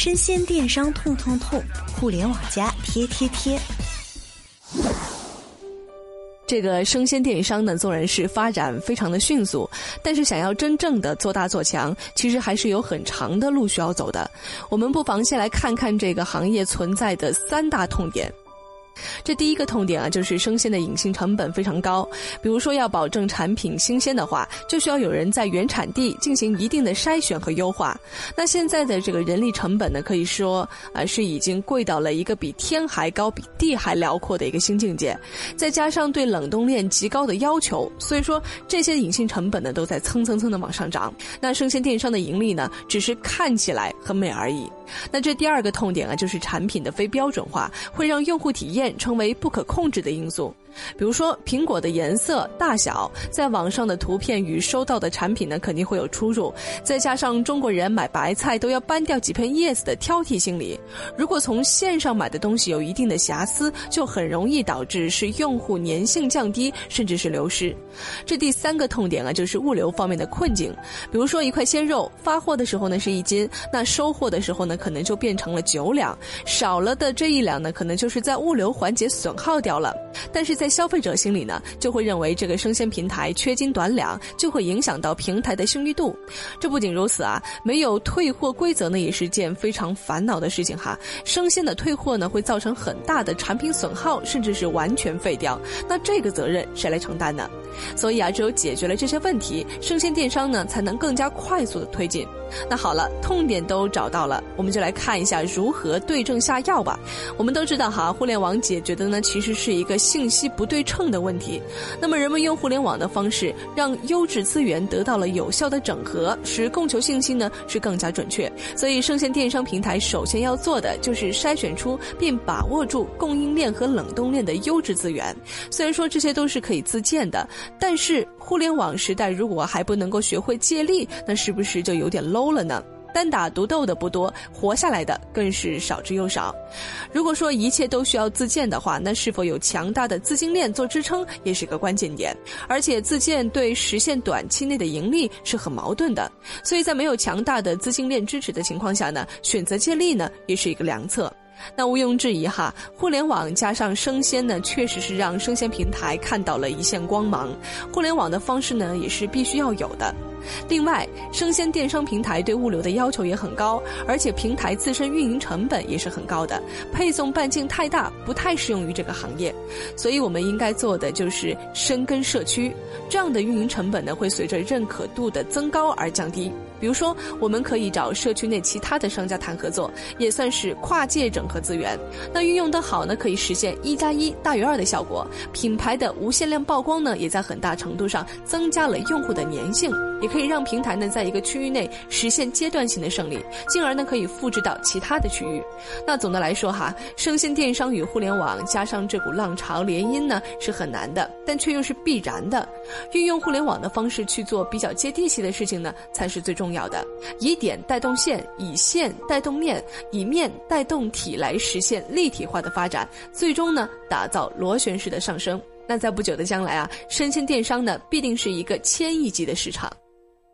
生鲜电商痛痛痛，互联网加贴贴贴。这个生鲜电商呢，纵然是发展非常的迅速，但是想要真正的做大做强，其实还是有很长的路需要走的。我们不妨先来看看这个行业存在的三大痛点。这第一个痛点啊，就是生鲜的隐性成本非常高。比如说，要保证产品新鲜的话，就需要有人在原产地进行一定的筛选和优化。那现在的这个人力成本呢，可以说啊是已经贵到了一个比天还高、比地还辽阔的一个新境界。再加上对冷冻链极高的要求，所以说这些隐性成本呢都在蹭蹭蹭的往上涨。那生鲜电商的盈利呢，只是看起来很美而已。那这第二个痛点啊，就是产品的非标准化，会让用户体验成为不可控制的因素。比如说，苹果的颜色、大小，在网上的图片与收到的产品呢，肯定会有出入。再加上中国人买白菜都要掰掉几片叶子的挑剔心理，如果从线上买的东西有一定的瑕疵，就很容易导致是用户粘性降低，甚至是流失。这第三个痛点啊，就是物流方面的困境。比如说，一块鲜肉发货的时候呢是一斤，那收货的时候呢可能就变成了九两，少了的这一两呢，可能就是在物流环节损耗掉了。但是在消费者心里呢，就会认为这个生鲜平台缺斤短两，就会影响到平台的信誉度。这不仅如此啊，没有退货规则呢，也是件非常烦恼的事情哈。生鲜的退货呢，会造成很大的产品损耗，甚至是完全废掉。那这个责任谁来承担呢？所以啊，只有解决了这些问题，生鲜电商呢才能更加快速的推进。那好了，痛点都找到了，我们就来看一下如何对症下药吧。我们都知道哈，互联网解决的呢其实是一个信息不对称的问题。那么人们用互联网的方式，让优质资源得到了有效的整合，使供求信息呢是更加准确。所以生鲜电商平台首先要做的就是筛选出并把握住供应链和冷冻链的优质资源。虽然说这些都是可以自建的，但是互联网时代如果还不能够学会借力，那是不是就有点 low 了呢？单打独斗的不多，活下来的更是少之又少。如果说一切都需要自建的话，那是否有强大的资金链做支撑，也是个关键点。而且自建对实现短期内的盈利是很矛盾的，所以在没有强大的资金链支持的情况下呢，选择借力呢，也是一个良策。那毋庸置疑哈，互联网加上生鲜呢，确实是让生鲜平台看到了一线光芒。互联网的方式呢，也是必须要有的。另外，生鲜电商平台对物流的要求也很高，而且平台自身运营成本也是很高的，配送半径太大，不太适用于这个行业。所以，我们应该做的就是深耕社区，这样的运营成本呢，会随着认可度的增高而降低。比如说，我们可以找社区内其他的商家谈合作，也算是跨界整合资源。那运用的好呢，可以实现一加一大于二的效果。品牌的无限量曝光呢，也在很大程度上增加了用户的粘性，也可以让平台呢在一个区域内实现阶段性的胜利，进而呢可以复制到其他的区域。那总的来说哈，生鲜电商与互联网加上这股浪潮联姻呢是很难的，但却又是必然的。运用互联网的方式去做比较接地气的事情呢，才是最重。要的，以点带动线，以线带动面，以面带动体，来实现立体化的发展，最终呢，打造螺旋式的上升。那在不久的将来啊，生鲜电商呢，必定是一个千亿级的市场。